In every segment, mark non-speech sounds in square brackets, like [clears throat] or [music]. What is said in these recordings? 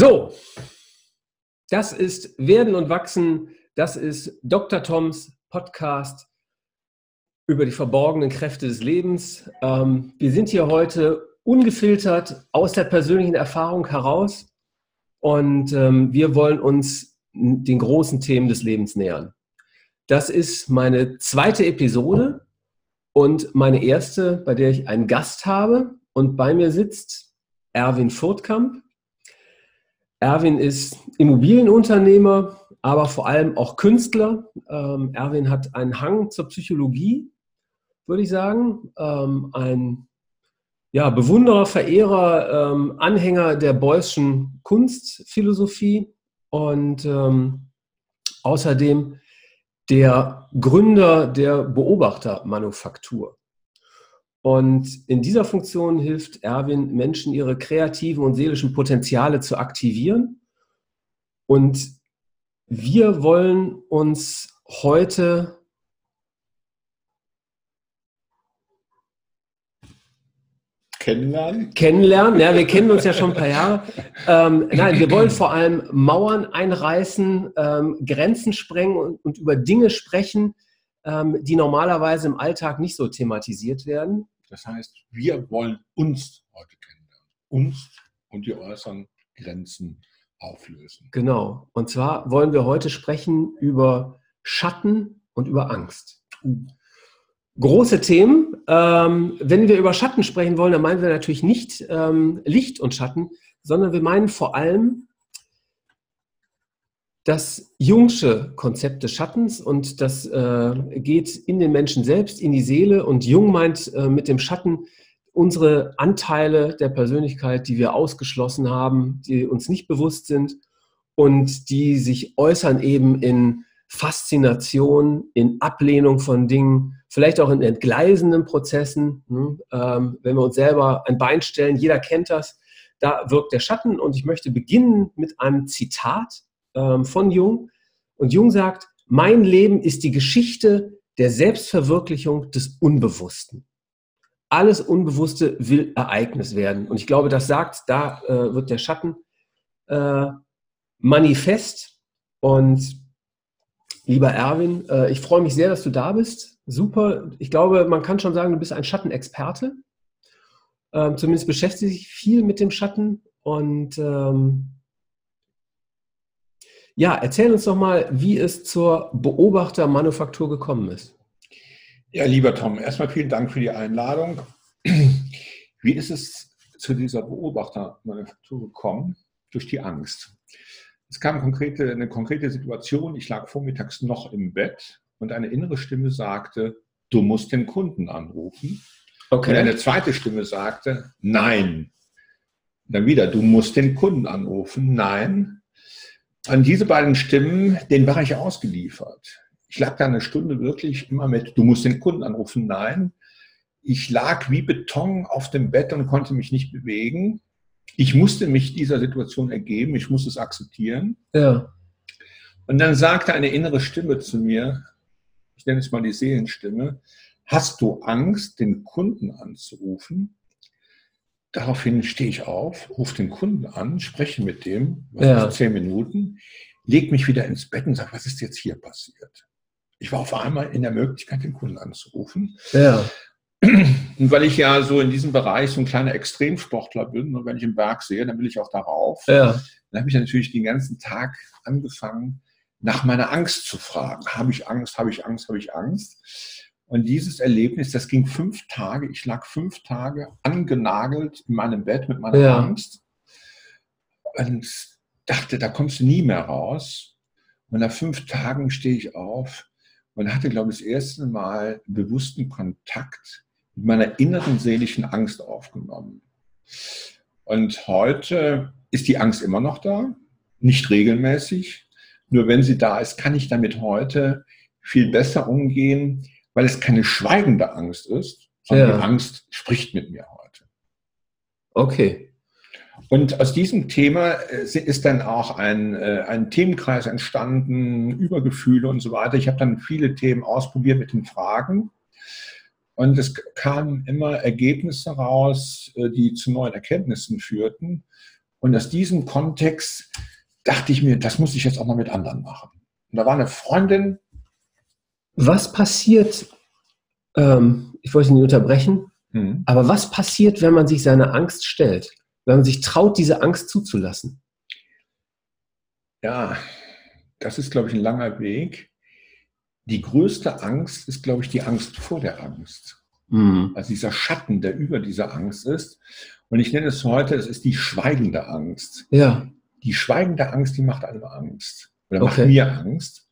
So, das ist Werden und Wachsen. Das ist Dr. Toms Podcast über die verborgenen Kräfte des Lebens. Ähm, wir sind hier heute ungefiltert aus der persönlichen Erfahrung heraus und ähm, wir wollen uns den großen Themen des Lebens nähern. Das ist meine zweite Episode und meine erste, bei der ich einen Gast habe und bei mir sitzt Erwin Furtkamp. Erwin ist Immobilienunternehmer, aber vor allem auch Künstler. Ähm, Erwin hat einen Hang zur Psychologie, würde ich sagen. Ähm, ein ja, Bewunderer, Verehrer, ähm, Anhänger der Beuyschen Kunstphilosophie und ähm, außerdem der Gründer der Beobachtermanufaktur. Und in dieser Funktion hilft Erwin Menschen, ihre kreativen und seelischen Potenziale zu aktivieren. Und wir wollen uns heute Kennenlernen? Kennenlernen, ja, wir kennen uns ja schon ein paar Jahre. Ähm, nein, wir wollen vor allem Mauern einreißen, ähm, Grenzen sprengen und, und, über Dinge sprechen, die normalerweise im Alltag nicht so thematisiert werden. Das heißt, wir wollen uns heute kennenlernen. Uns und die äußeren Grenzen auflösen. Genau. Und zwar wollen wir heute sprechen über Schatten und über Angst. Große Themen. Ähm, wenn wir über Schatten sprechen wollen, dann meinen wir natürlich nicht ähm, Licht und Schatten, sondern wir meinen vor allem das Jungsche Konzept des Schattens und das äh, geht in den Menschen selbst, in die Seele. Und Jung meint äh, mit dem Schatten unsere Anteile der Persönlichkeit, die wir ausgeschlossen haben, die uns nicht bewusst sind und die sich äußern eben in Faszination, in Ablehnung von Dingen, vielleicht auch in entgleisenden Prozessen. Hm? Ähm, wenn wir uns selber ein Bein stellen, jeder kennt das, da wirkt der Schatten. Und ich möchte beginnen mit einem Zitat ähm, von Jung. Und Jung sagt, mein Leben ist die Geschichte der Selbstverwirklichung des Unbewussten. Alles Unbewusste will Ereignis werden. Und ich glaube, das sagt, da äh, wird der Schatten äh, manifest. Und lieber Erwin, äh, ich freue mich sehr, dass du da bist. Super. Ich glaube, man kann schon sagen, du bist ein Schattenexperte. Ähm, zumindest beschäftigt sich viel mit dem Schatten. Und ähm, ja, erzähl uns doch mal, wie es zur Beobachtermanufaktur gekommen ist. Ja, lieber Tom, erstmal vielen Dank für die Einladung. [clears throat] Wie ist es zu dieser Beobachtermanufaktur gekommen? Durch die Angst. Es kam konkrete, eine konkrete Situation. Ich lag vormittags noch im Bett und eine innere Stimme sagte, du musst den Kunden anrufen. Okay. Und eine zweite Stimme sagte, nein. Dann wieder, du musst den Kunden anrufen. Nein an diese beiden Stimmen, denen war ich ausgeliefert. Ich lag da eine Stunde wirklich immer mit, du musst den Kunden anrufen. Nein, ich lag wie Beton auf dem Bett und konnte mich nicht bewegen. Ich musste mich dieser Situation ergeben, ich musste es akzeptieren. Ja. Und dann sagte eine innere Stimme zu mir, ich nenne es mal die Seelenstimme, hast du Angst, den Kunden anzurufen? Daraufhin stehe ich auf, rufe den Kunden an, spreche mit dem, was ja. zehn Minuten, lege mich wieder ins Bett und sage, was ist jetzt hier passiert? Ich war auf einmal in der Möglichkeit, den Kunden anzurufen. Ja. Und weil ich ja so in diesem Bereich so ein kleiner Extremsportler bin und wenn ich im Berg sehe, dann will ich auch darauf. Ja. Dann habe ich natürlich den ganzen Tag angefangen, nach meiner Angst zu fragen. Habe ich Angst, habe ich Angst, habe ich Angst? Und dieses Erlebnis, das ging fünf Tage. Ich lag fünf Tage angenagelt in meinem Bett mit meiner ja. Angst und dachte, da kommst du nie mehr raus. Und nach fünf Tagen stehe ich auf und hatte, glaube ich, das erste Mal bewussten Kontakt mit meiner inneren seelischen Angst aufgenommen. Und heute ist die Angst immer noch da, nicht regelmäßig. Nur wenn sie da ist, kann ich damit heute viel besser umgehen, weil es keine schweigende Angst ist, sondern ja. die Angst spricht mit mir heute. Okay. Und aus diesem Thema äh, ist dann auch ein, äh, ein Themenkreis entstanden, über Gefühle und so weiter. Ich habe dann viele Themen ausprobiert mit den Fragen. Und es kamen immer Ergebnisse raus, äh, die zu neuen Erkenntnissen führten. Und aus diesem Kontext dachte ich mir, das muss ich jetzt auch mal mit anderen machen. Und da war eine Freundin. Was passiert, ähm, ich wollte Sie nicht unterbrechen, hm. aber was passiert, wenn man sich seiner Angst stellt? Wenn man sich traut, diese Angst zuzulassen? Ja, das ist, glaube ich, ein langer Weg. Die größte Angst ist, glaube ich, die Angst vor der Angst. Mhm. Also dieser Schatten, der über dieser Angst ist. Und ich nenne es heute, es ist die schweigende Angst. Ja. Die schweigende Angst, die macht einem Angst. Oder okay. macht mir Angst.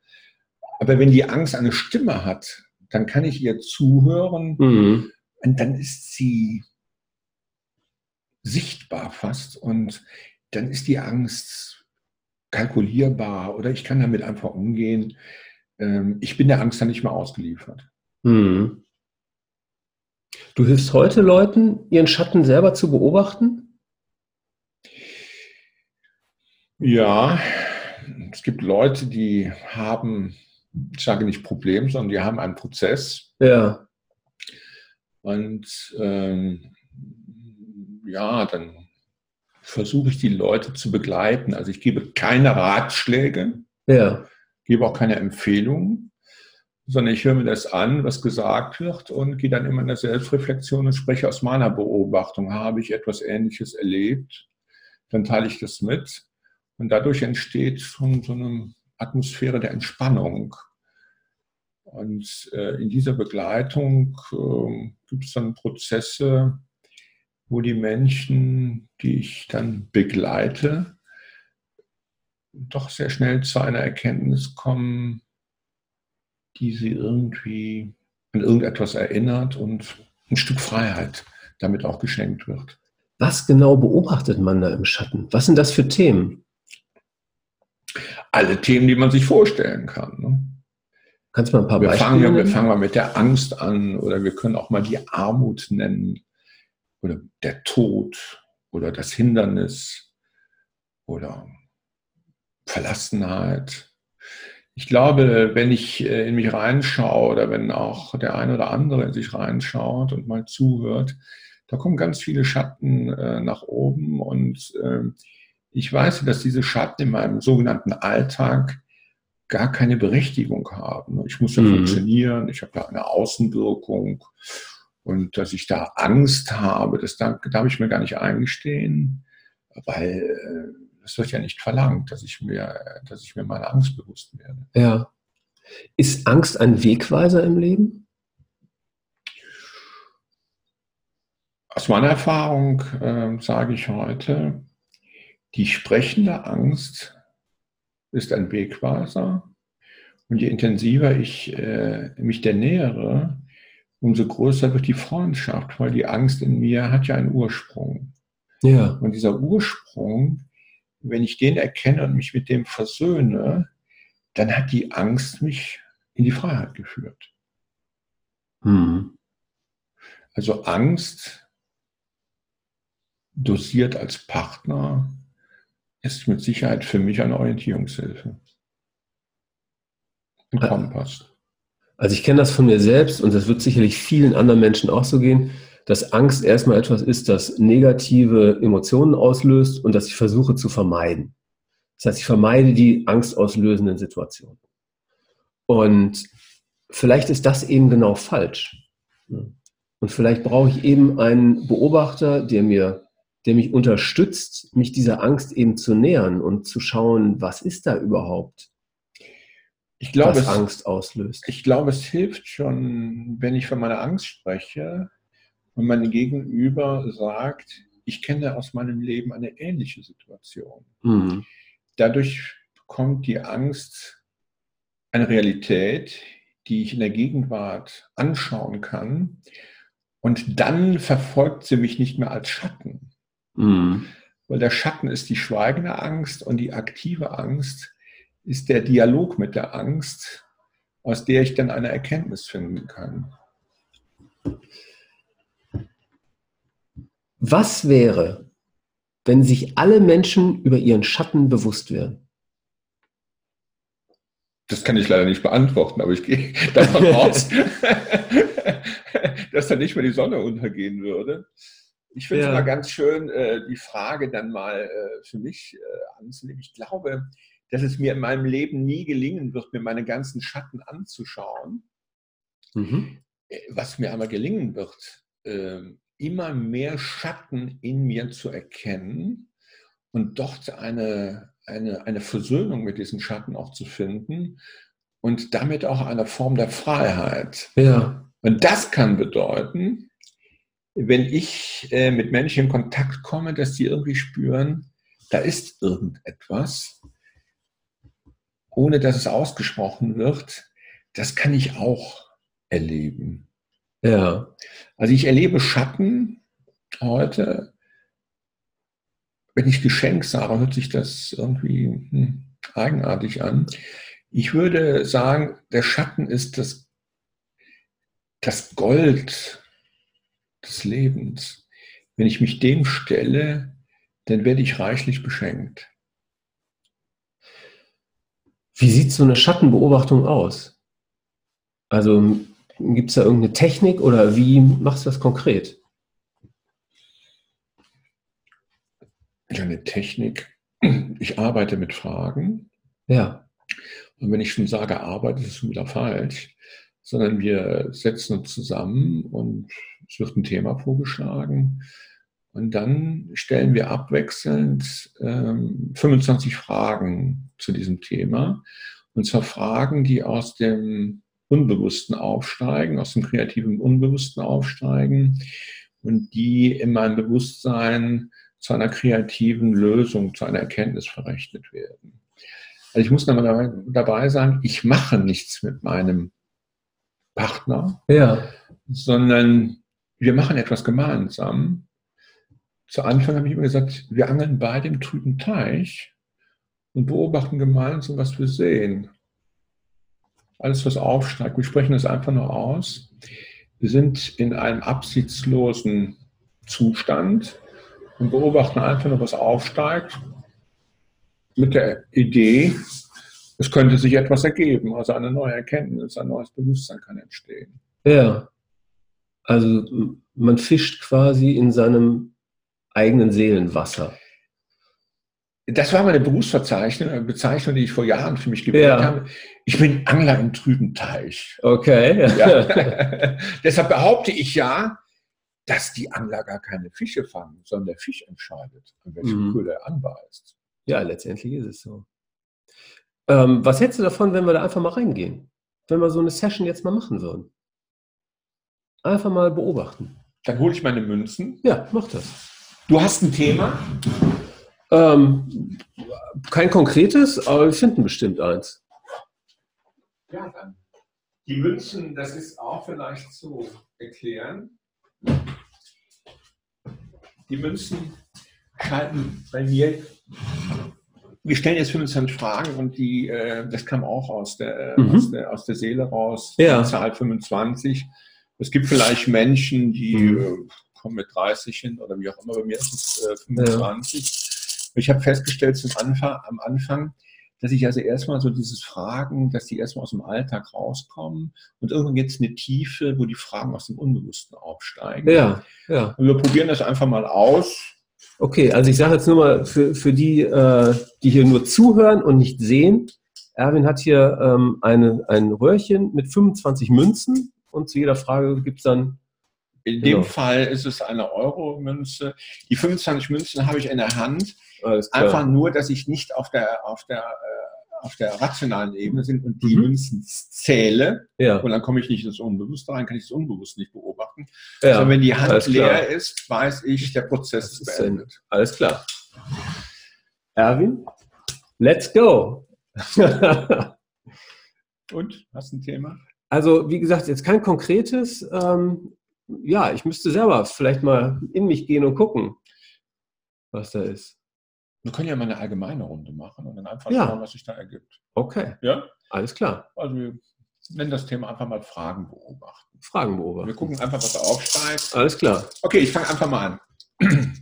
Aber wenn die Angst eine Stimme hat, dann kann ich ihr zuhören mhm. und dann ist sie sichtbar fast und dann ist die Angst kalkulierbar oder ich kann damit einfach umgehen. Ähm, ich bin der Angst dann nicht mehr ausgeliefert. Mhm. Du hilfst heute Leuten, ihren Schatten selber zu beobachten? Ja, es gibt Leute, die haben, ich sage nicht Problem, sondern die haben einen Prozess. Ja. Und ähm, ja, dann versuche ich die Leute zu begleiten. Also ich gebe keine Ratschläge, ja. gebe auch keine Empfehlungen, sondern ich höre mir das an, was gesagt wird und gehe dann immer in der Selbstreflexion und spreche aus meiner Beobachtung. Habe ich etwas Ähnliches erlebt? Dann teile ich das mit und dadurch entsteht schon so eine Atmosphäre der Entspannung. Und äh, in dieser Begleitung äh, gibt es dann Prozesse, wo die Menschen, die ich dann begleite, doch sehr schnell zu einer Erkenntnis kommen, die sie irgendwie an irgendetwas erinnert und ein Stück Freiheit damit auch geschenkt wird. Was genau beobachtet man da im Schatten? Was sind das für Themen? Alle Themen, die man sich vorstellen kann. Ne? Kannst du mal ein paar wir Beispiele fangen, nennen? Wir fangen mal mit der Angst an oder wir können auch mal die Armut nennen oder der Tod oder das Hindernis oder Verlassenheit. Ich glaube, wenn ich äh, in mich reinschaue oder wenn auch der eine oder andere in sich reinschaut und mal zuhört, da kommen ganz viele Schatten äh, nach oben und äh, ich weiß, dass diese Schatten in meinem sogenannten Alltag gar keine Berechtigung haben. Ich muss ja mhm. funktionieren, ich habe ja eine Außenwirkung und dass ich da Angst habe, das darf, darf ich mir gar nicht eingestehen, weil es äh, wird ja nicht verlangt, dass ich mir, dass ich mir meiner Angst bewusst werde. Ja. Ist Angst ein Wegweiser im Leben? Aus meiner Erfahrung äh, sage ich heute, die sprechende Angst ist ein Wegweiser. Und je intensiver ich äh, mich der nähere, umso größer wird die Freundschaft, weil die Angst in mir hat ja einen Ursprung. Ja. Und dieser Ursprung, wenn ich den erkenne und mich mit dem versöhne, dann hat die Angst mich in die Freiheit geführt. Hm. Also Angst dosiert als Partner ist mit Sicherheit für mich eine Orientierungshilfe. Ein Kompass. Also ich kenne das von mir selbst und das wird sicherlich vielen anderen Menschen auch so gehen, dass Angst erstmal etwas ist, das negative Emotionen auslöst und das ich versuche zu vermeiden. Das heißt, ich vermeide die angstauslösenden Situationen. Und vielleicht ist das eben genau falsch. Und vielleicht brauche ich eben einen Beobachter, der mir, der mich unterstützt, mich dieser Angst eben zu nähern und zu schauen, was ist da überhaupt? ich glaube, was es, Angst auslöst. Ich glaube, es hilft schon, wenn ich von meiner Angst spreche und mein Gegenüber sagt, ich kenne aus meinem Leben eine ähnliche Situation. Mhm. Dadurch bekommt die Angst eine Realität, die ich in der Gegenwart anschauen kann. Und dann verfolgt sie mich nicht mehr als Schatten. Mhm. Weil der Schatten ist die schweigende Angst und die aktive Angst ist der Dialog mit der Angst, aus der ich dann eine Erkenntnis finden kann. Was wäre, wenn sich alle Menschen über ihren Schatten bewusst wären? Das kann ich leider nicht beantworten, aber ich gehe [laughs] davon [laughs] aus, [laughs] dass da nicht mehr die Sonne untergehen würde. Ich finde es ja. mal ganz schön, äh, die Frage dann mal äh, für mich äh, anzunehmen. Ich glaube, dass es mir in meinem Leben nie gelingen wird, mir meine ganzen Schatten anzuschauen. Mhm. Was mir aber gelingen wird, ähm, immer mehr Schatten in mir zu erkennen und dort eine, eine, eine Versöhnung mit diesen Schatten auch zu finden und damit auch eine Form der Freiheit. Ja. Und das kann bedeuten, wenn ich äh, mit Menschen in Kontakt komme, dass sie irgendwie spüren, da ist irgendetwas, ohne dass es ausgesprochen wird, das kann ich auch erleben. Ja. Also ich erlebe Schatten heute. Wenn ich Geschenk sage, hört sich das irgendwie hm, eigenartig an. Ich würde sagen, der Schatten ist das, das Gold des Lebens. Wenn ich mich dem stelle, dann werde ich reichlich beschenkt. Wie sieht so eine Schattenbeobachtung aus? Also gibt es da irgendeine Technik oder wie machst du das konkret? Ja, eine Technik. Ich arbeite mit Fragen. Ja. Und wenn ich schon sage, arbeite, ist es schon wieder falsch, sondern wir setzen uns zusammen und es wird ein Thema vorgeschlagen. Und dann stellen wir abwechselnd ähm, 25 Fragen zu diesem Thema. Und zwar Fragen, die aus dem Unbewussten aufsteigen, aus dem kreativen Unbewussten aufsteigen und die in meinem Bewusstsein zu einer kreativen Lösung, zu einer Erkenntnis verrechnet werden. Also ich muss dabei, dabei sagen, ich mache nichts mit meinem Partner, ja. sondern wir machen etwas gemeinsam. Zu Anfang habe ich immer gesagt, wir angeln bei dem trüben Teich und beobachten gemeinsam, was wir sehen. Alles, was aufsteigt. Wir sprechen das einfach nur aus. Wir sind in einem absichtslosen Zustand und beobachten einfach nur, was aufsteigt, mit der Idee, es könnte sich etwas ergeben, also eine neue Erkenntnis, ein neues Bewusstsein kann entstehen. Ja. Also man fischt quasi in seinem eigenen Seelenwasser. Das war meine Berufsbezeichnung, Bezeichnung, die ich vor Jahren für mich gewählt ja. habe. Ich bin Angler im trüben Teich. Okay. Ja. [laughs] [laughs] Deshalb behaupte ich ja, dass die Angler gar keine Fische fangen, sondern der Fisch entscheidet, an welchem mhm. Köder er anbeißt. Ja, letztendlich ist es so. Ähm, was hältst du davon, wenn wir da einfach mal reingehen? Wenn wir so eine Session jetzt mal machen würden? Einfach mal beobachten. Dann hole ich meine Münzen. Ja, mach das. Du hast ein Thema? Ähm, kein konkretes, aber wir finden bestimmt eins. Ja, dann. Die Münzen, das ist auch vielleicht zu erklären. Die Münzen schalten bei mir. Wir stellen jetzt 25 Fragen und die, äh, das kam auch aus der, mhm. aus der, aus der Seele raus, ja. die Zahl 25. Es gibt vielleicht Menschen, die mhm. äh, kommen mit 30 hin oder wie auch immer, bei mir ist es äh, 25. Ja. Ich habe festgestellt zum Anfang, am Anfang, dass ich also erstmal so dieses Fragen, dass die erstmal aus dem Alltag rauskommen und irgendwann jetzt eine Tiefe, wo die Fragen aus dem Unbewussten aufsteigen. Ja, ja. Und wir probieren das einfach mal aus. Okay, also ich sage jetzt nur mal für, für die, äh, die hier nur zuhören und nicht sehen, Erwin hat hier ähm, eine, ein Röhrchen mit 25 Münzen und zu jeder Frage gibt es dann. In genau. dem Fall ist es eine Euro-Münze. Die 25 Münzen habe ich in der Hand. Einfach nur, dass ich nicht auf der, auf der, äh, auf der rationalen Ebene bin und die mhm. Münzen zähle. Ja. Und dann komme ich nicht ins Unbewusste rein, kann ich das Unbewusst nicht beobachten. Ja. Also wenn die Hand leer ist, weiß ich, der Prozess ist beendet. Alles klar. Erwin, let's go. [laughs] und, hast du ein Thema? Also, wie gesagt, jetzt kein konkretes. Ähm, ja, ich müsste selber vielleicht mal in mich gehen und gucken, was da ist. Wir können ja mal eine allgemeine Runde machen und dann einfach ja. schauen, was sich da ergibt. Okay. Ja? Alles klar. Also wir nennen das Thema einfach mal Fragen beobachten. Fragen beobachten. Wir gucken einfach, was da aufsteigt. Alles klar. Okay, ich fange einfach mal an. [clears throat]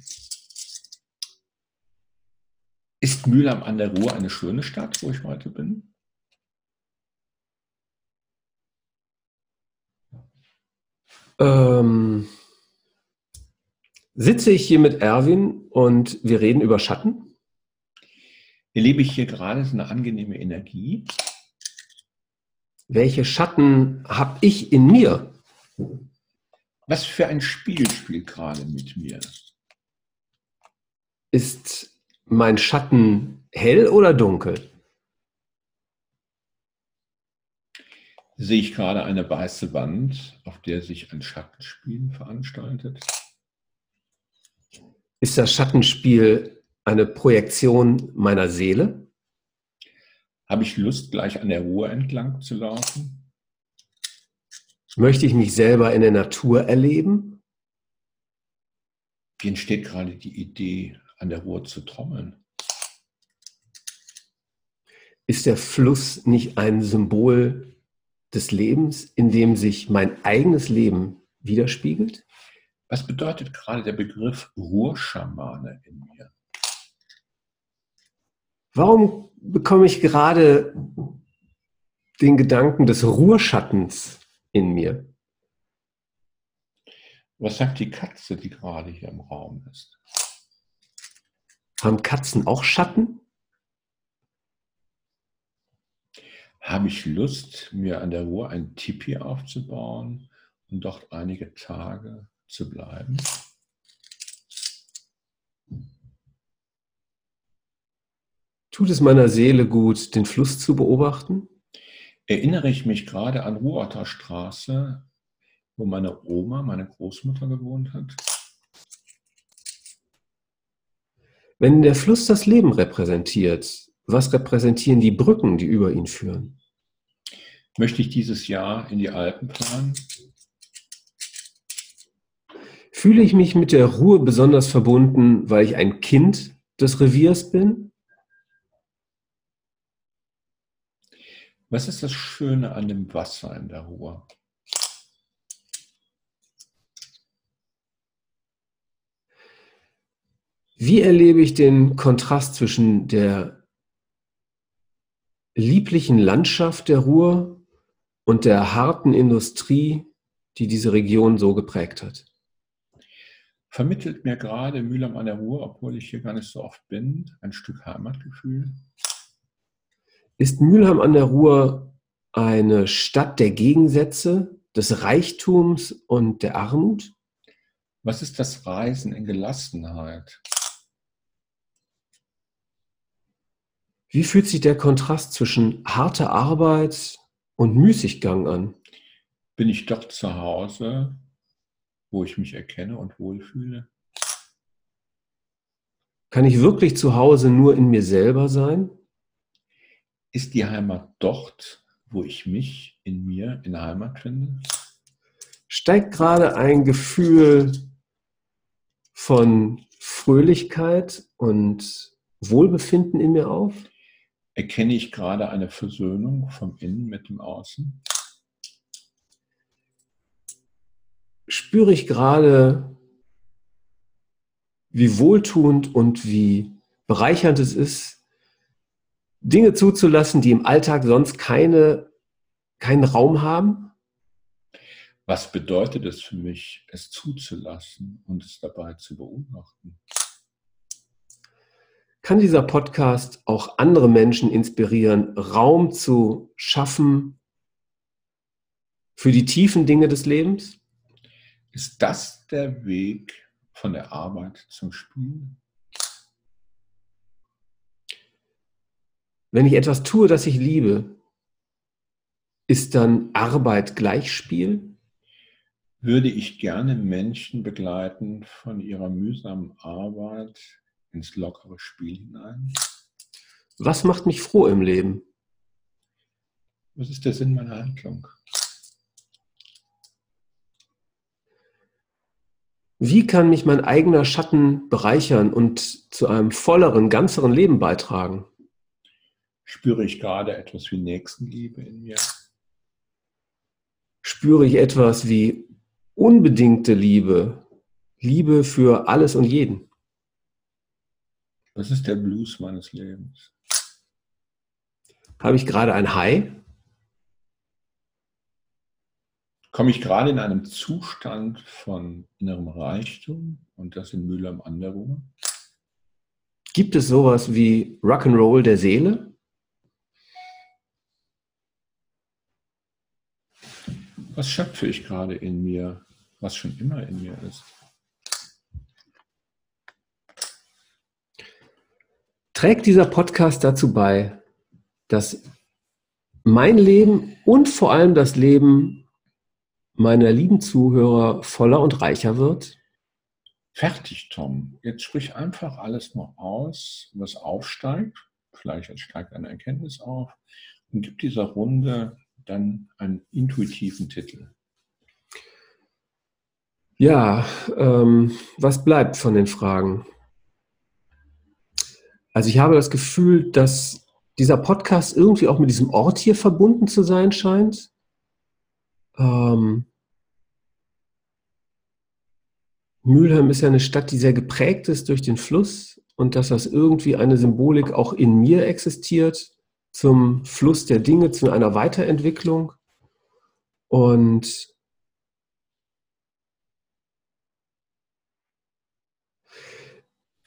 Ist Mühlheim an der Ruhr eine schöne Stadt, wo ich heute bin? Ähm, sitze ich hier mit Erwin und wir reden über Schatten. Erlebe ich hier gerade so eine angenehme Energie? Welche Schatten habe ich in mir? Was für ein Spiel spielt gerade mit mir? Ist mein Schatten hell oder dunkel? Sehe ich gerade eine weiße Wand, auf der sich ein Schattenspiel veranstaltet? Ist das Schattenspiel eine Projektion meiner Seele? Habe ich Lust, gleich an der Ruhe entlang zu laufen? Möchte ich mich selber in der Natur erleben? Wie entsteht gerade die Idee, an der Ruhr zu trommeln. Ist der Fluss nicht ein Symbol des Lebens, in dem sich mein eigenes Leben widerspiegelt? Was bedeutet gerade der Begriff Ruhrschamane in mir? Warum bekomme ich gerade den Gedanken des Ruhrschattens in mir? Was sagt die Katze, die gerade hier im Raum ist? Haben Katzen auch Schatten? Habe ich Lust, mir an der Ruhr ein Tipi aufzubauen und dort einige Tage zu bleiben? Tut es meiner Seele gut, den Fluss zu beobachten? Erinnere ich mich gerade an Ruhrter Straße, wo meine Oma, meine Großmutter gewohnt hat? Wenn der Fluss das Leben repräsentiert, was repräsentieren die Brücken, die über ihn führen? Möchte ich dieses Jahr in die Alpen fahren? Fühle ich mich mit der Ruhe besonders verbunden, weil ich ein Kind des Reviers bin? Was ist das Schöne an dem Wasser in der Ruhr? Wie erlebe ich den Kontrast zwischen der lieblichen Landschaft der Ruhr und der harten Industrie, die diese Region so geprägt hat? Vermittelt mir gerade Mühlheim an der Ruhr, obwohl ich hier gar nicht so oft bin, ein Stück Heimatgefühl? Ist Mülheim an der Ruhr eine Stadt der Gegensätze, des Reichtums und der Armut? Was ist das Reisen in Gelassenheit? Wie fühlt sich der Kontrast zwischen harter Arbeit und Müßiggang an? Bin ich dort zu Hause, wo ich mich erkenne und wohlfühle? Kann ich wirklich zu Hause nur in mir selber sein? Ist die Heimat dort, wo ich mich in mir in der Heimat finde? Steigt gerade ein Gefühl von Fröhlichkeit und Wohlbefinden in mir auf? Erkenne ich gerade eine Versöhnung vom Innen mit dem Außen? Spüre ich gerade, wie wohltuend und wie bereichernd es ist, Dinge zuzulassen, die im Alltag sonst keine, keinen Raum haben? Was bedeutet es für mich, es zuzulassen und es dabei zu beobachten? Kann dieser Podcast auch andere Menschen inspirieren, Raum zu schaffen für die tiefen Dinge des Lebens? Ist das der Weg von der Arbeit zum Spiel? Wenn ich etwas tue, das ich liebe, ist dann Arbeit gleich Spiel? Würde ich gerne Menschen begleiten von ihrer mühsamen Arbeit ins lockere Spiel hinein. Was macht mich froh im Leben? Was ist der Sinn meiner Handlung? Wie kann mich mein eigener Schatten bereichern und zu einem volleren, ganzeren Leben beitragen? Spüre ich gerade etwas wie Nächstenliebe in mir? Spüre ich etwas wie unbedingte Liebe, Liebe für alles und jeden? Was ist der Blues meines Lebens? Habe ich gerade ein High? komme ich gerade in einem Zustand von innerem Reichtum und das in Mühle am Anderuhr. Gibt es sowas wie Rock'n'Roll der Seele? Was schöpfe ich gerade in mir, was schon immer in mir ist? Trägt dieser Podcast dazu bei, dass mein Leben und vor allem das Leben meiner lieben Zuhörer voller und reicher wird? Fertig, Tom. Jetzt sprich einfach alles noch aus, was aufsteigt. Vielleicht steigt eine Erkenntnis auf und gib dieser Runde dann einen intuitiven Titel. Ja, ähm, was bleibt von den Fragen? Also ich habe das Gefühl, dass dieser Podcast irgendwie auch mit diesem Ort hier verbunden zu sein scheint. Ähm, Mülheim ist ja eine Stadt, die sehr geprägt ist durch den Fluss und dass das irgendwie eine Symbolik auch in mir existiert zum Fluss der Dinge, zu einer Weiterentwicklung. Und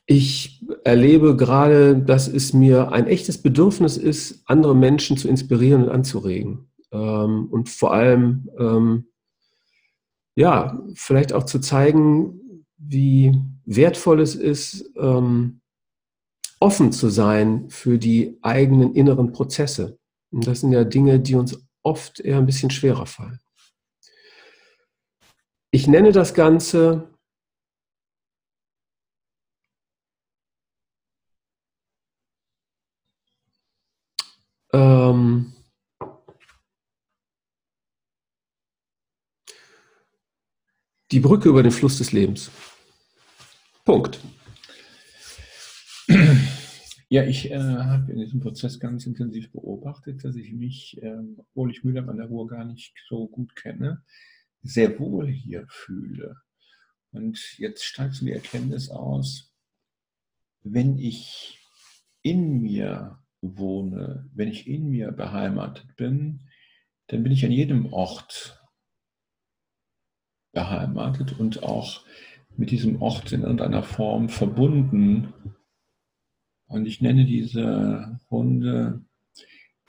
ich erlebe gerade, dass es mir ein echtes Bedürfnis ist, andere Menschen zu inspirieren und anzuregen. Ähm, und vor allem, ähm, ja, vielleicht auch zu zeigen, wie wertvoll es ist, ähm, offen zu sein für die eigenen inneren Prozesse. Und das sind ja Dinge, die uns oft eher ein bisschen schwerer fallen. Ich nenne das Ganze ähm, die Brücke über den Fluss des Lebens. Punkt. Ja, ich äh, habe in diesem Prozess ganz intensiv beobachtet, dass ich mich, äh, obwohl ich Mühle an der Ruhr gar nicht so gut kenne, sehr wohl hier fühle. Und jetzt steigt so die Erkenntnis aus, wenn ich in mir wohne, wenn ich in mir beheimatet bin, dann bin ich an jedem Ort beheimatet und auch mit diesem Ort in irgendeiner Form verbunden und ich nenne diese Runde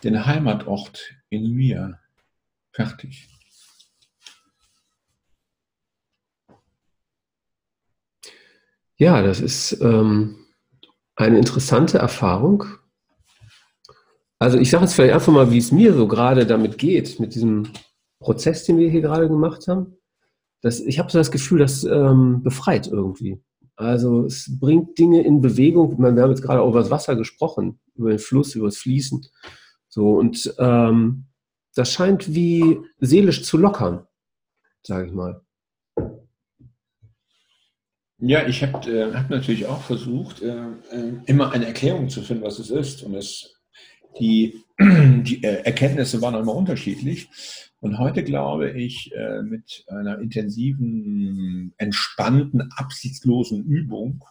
den Heimatort in mir. Fertig. Ja, das ist ähm, eine interessante Erfahrung. Also ich sage jetzt vielleicht einfach mal, wie es mir so gerade damit geht, mit diesem Prozess, den wir hier gerade gemacht haben. Das, ich habe so das Gefühl, das ähm, befreit irgendwie. Also es bringt Dinge in Bewegung. wir haben jetzt gerade auch über das Wasser gesprochen, über den Fluss, über das Fließen. So, und ähm, das scheint wie seelisch zu lockern, sage ich mal. Ja, ich habe äh, hab natürlich auch versucht, äh, äh, immer eine Erklärung zu finden, was es ist. Und es, die, [clears throat] die äh, Erkenntnisse waren immer unterschiedlich. Und heute glaube ich, äh, mit einer intensiven, entspannten, absichtslosen Übung,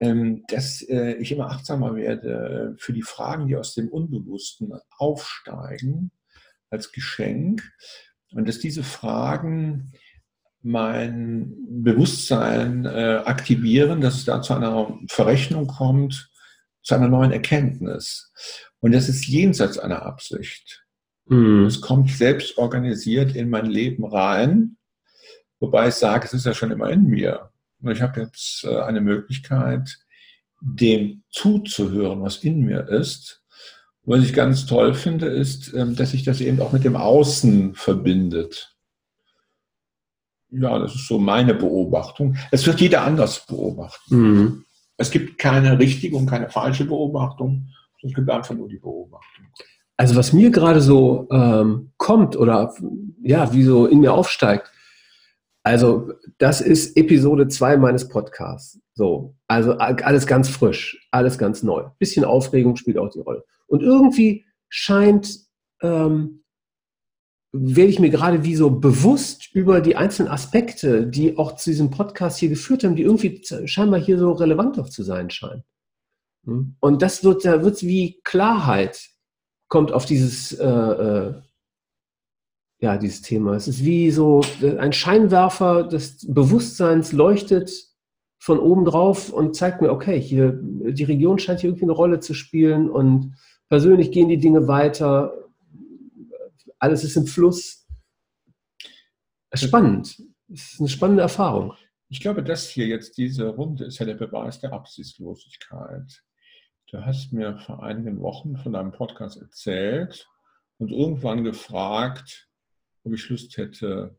ähm, dass äh, ich immer achtsamer werde für die Fragen, die aus dem Unbewussten aufsteigen, als Geschenk. Und dass diese Fragen mein Bewusstsein aktivieren, dass es da zu einer Verrechnung kommt, zu einer neuen Erkenntnis. Und das ist jenseits einer Absicht. Mhm. Es kommt selbst organisiert in mein Leben rein, wobei ich sage, es ist ja schon immer in mir. Und ich habe jetzt äh, eine Möglichkeit, dem zuzuhören, was in mir ist. Was ich ganz toll finde, ist, ähm, dass sich das eben auch mit dem Außen verbindet. Ja, das ist so meine Beobachtung. Es wird jeder anders beobachten. Mhm. Es gibt keine richtige und keine falsche Beobachtung. Es gibt einfach nur die Beobachtung. Also was mir gerade so ähm, kommt oder ja, wie so in mir aufsteigt, also das ist Episode 2 meines Podcasts. So, also alles ganz frisch, alles ganz neu. Bisschen Aufregung spielt auch die Rolle. Und irgendwie scheint, ähm, werde ich mir gerade wie so bewusst über die einzelnen Aspekte, die auch zu diesem Podcast hier geführt haben, die irgendwie scheinbar hier so relevant auch zu sein scheinen. Hm? Und das wird, da wird wie Klarheit kommt auf dieses, äh, äh, ja, dieses Thema. Es ist wie so ein Scheinwerfer des Bewusstseins leuchtet von oben drauf und zeigt mir, okay, hier, die Region scheint hier irgendwie eine Rolle zu spielen und persönlich gehen die Dinge weiter. Alles ist im Fluss. Spannend. Es ist eine spannende Erfahrung. Ich glaube, das hier jetzt, diese Runde, ist ja der Beweis der Absichtslosigkeit. Du hast mir vor einigen Wochen von deinem Podcast erzählt und irgendwann gefragt, ob ich Lust hätte,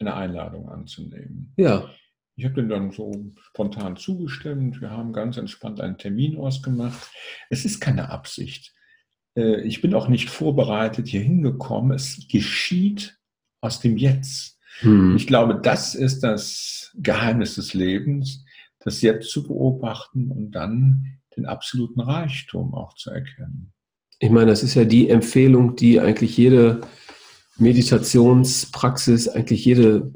eine Einladung anzunehmen. Ja. Ich habe dem dann so spontan zugestimmt. Wir haben ganz entspannt einen Termin ausgemacht. Es ist keine Absicht. Äh, ich bin auch nicht vorbereitet hier hingekommen. Es geschieht aus dem Jetzt. Hm. Ich glaube, das ist das Geheimnis des Lebens, das Jetzt zu beobachten und dann den absoluten Reichtum auch zu erkennen. Ich meine, das ist ja die Empfehlung, die eigentlich jede Meditationspraxis, eigentlich jede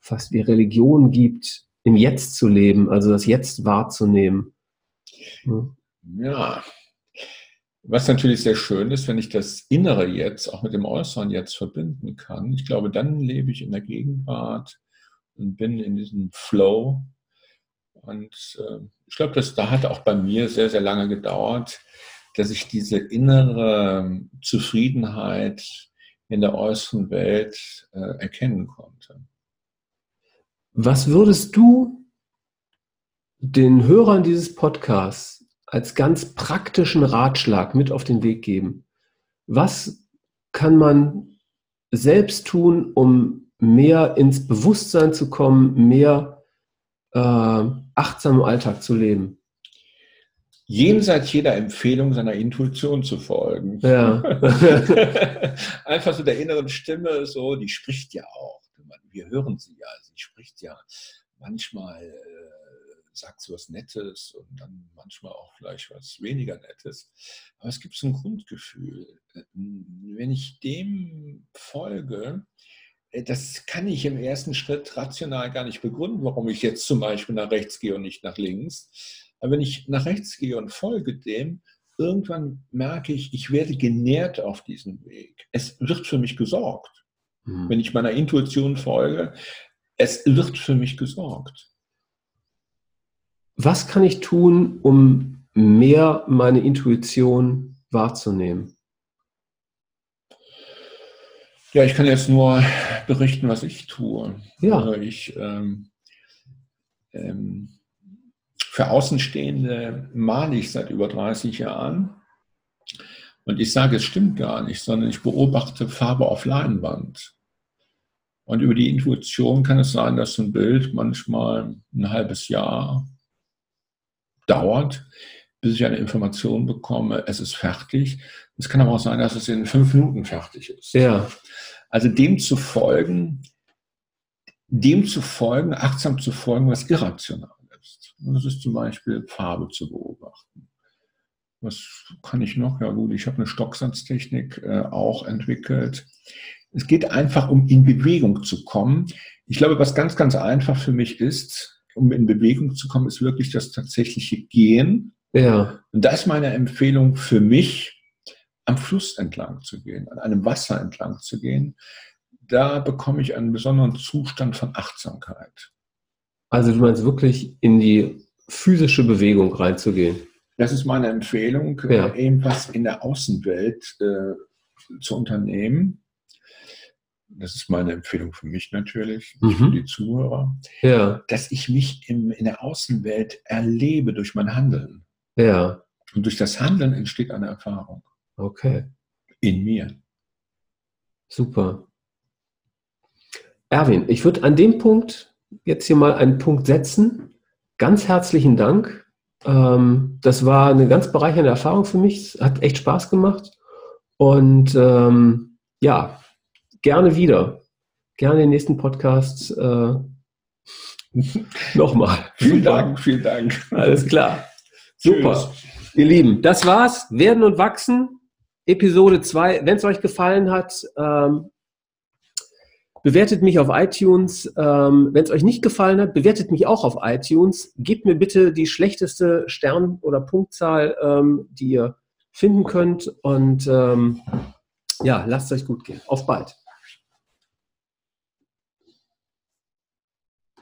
fast wie Religion gibt, im Jetzt zu leben, also das Jetzt wahrzunehmen. Hm. Ja, was natürlich sehr schön ist, wenn ich das innere Jetzt auch mit dem äußeren Jetzt verbinden kann. Ich glaube, dann lebe ich in der Gegenwart und bin in diesem Flow. Und äh, ich glaube, das da hat auch bei mir sehr, sehr lange gedauert, dass ich diese innere Zufriedenheit in der äußeren Welt äh, erkennen konnte. Was würdest du den Hörern dieses Podcasts als ganz praktischen Ratschlag mit auf den Weg geben? Was kann man selbst tun, um mehr ins Bewusstsein zu kommen, mehr äh, achtsam im Alltag zu leben? jenseits jeder Empfehlung seiner Intuition zu folgen. Ja. [laughs] Einfach so der inneren Stimme, so, die spricht ja auch. Wir hören sie ja, sie spricht ja manchmal, äh, sagt sie was Nettes und dann manchmal auch vielleicht was weniger Nettes. Aber es gibt so ein Grundgefühl. Wenn ich dem folge, äh, das kann ich im ersten Schritt rational gar nicht begründen, warum ich jetzt zum Beispiel nach rechts gehe und nicht nach links. Aber wenn ich nach rechts gehe und folge dem, irgendwann merke ich, ich werde genährt auf diesem Weg. Es wird für mich gesorgt. Mhm. Wenn ich meiner Intuition folge, es wird für mich gesorgt. Was kann ich tun, um mehr meine Intuition wahrzunehmen? Ja, ich kann jetzt nur berichten, was ich tue. Ja. Also ich ähm, ähm, für Außenstehende male ich seit über 30 Jahren. Und ich sage, es stimmt gar nicht, sondern ich beobachte Farbe auf Leinwand. Und über die Intuition kann es sein, dass ein Bild manchmal ein halbes Jahr dauert, bis ich eine Information bekomme, es ist fertig. Es kann aber auch sein, dass es in fünf Minuten fertig ist. Ja. Also dem zu folgen, dem zu folgen, achtsam zu folgen, was irrational ist. Das ist zum Beispiel Farbe zu beobachten. Was kann ich noch? Ja gut, ich habe eine Stocksatztechnik äh, auch entwickelt. Es geht einfach um in Bewegung zu kommen. Ich glaube, was ganz, ganz einfach für mich ist, um in Bewegung zu kommen, ist wirklich das tatsächliche Gehen. Ja. Und da ist meine Empfehlung für mich, am Fluss entlang zu gehen, an einem Wasser entlang zu gehen. Da bekomme ich einen besonderen Zustand von Achtsamkeit. Also du meinst wirklich in die physische Bewegung reinzugehen? Das ist meine Empfehlung, ja. Äh, eben was in der Außenwelt äh, zu unternehmen. Das ist meine Empfehlung für mich natürlich, mhm. für die Zuhörer. Ja. Dass ich mich im, in der Außenwelt erlebe durch mein Handeln. Ja. Und durch das Handeln entsteht eine Erfahrung. Okay. In mir. Super. Erwin, ich würde an dem Punkt jetzt hier mal einen Punkt setzen. Ganz herzlichen Dank. Ähm, das war eine ganz bereichernde Erfahrung für mich. Hat echt Spaß gemacht. Und ähm, ja, gerne wieder. Gerne den nächsten Podcast äh, [laughs] nochmal. Vielen Dank, vielen Dank. Alles klar. Super. Tschüss. Ihr Lieben, das war's. Werden und wachsen. Episode 2. Wenn es euch gefallen hat, ähm, Bewertet mich auf iTunes. Ähm, Wenn es euch nicht gefallen hat, bewertet mich auch auf iTunes. Gebt mir bitte die schlechteste Stern- oder Punktzahl, ähm, die ihr finden könnt. Und ähm, ja, lasst es euch gut gehen. Auf bald.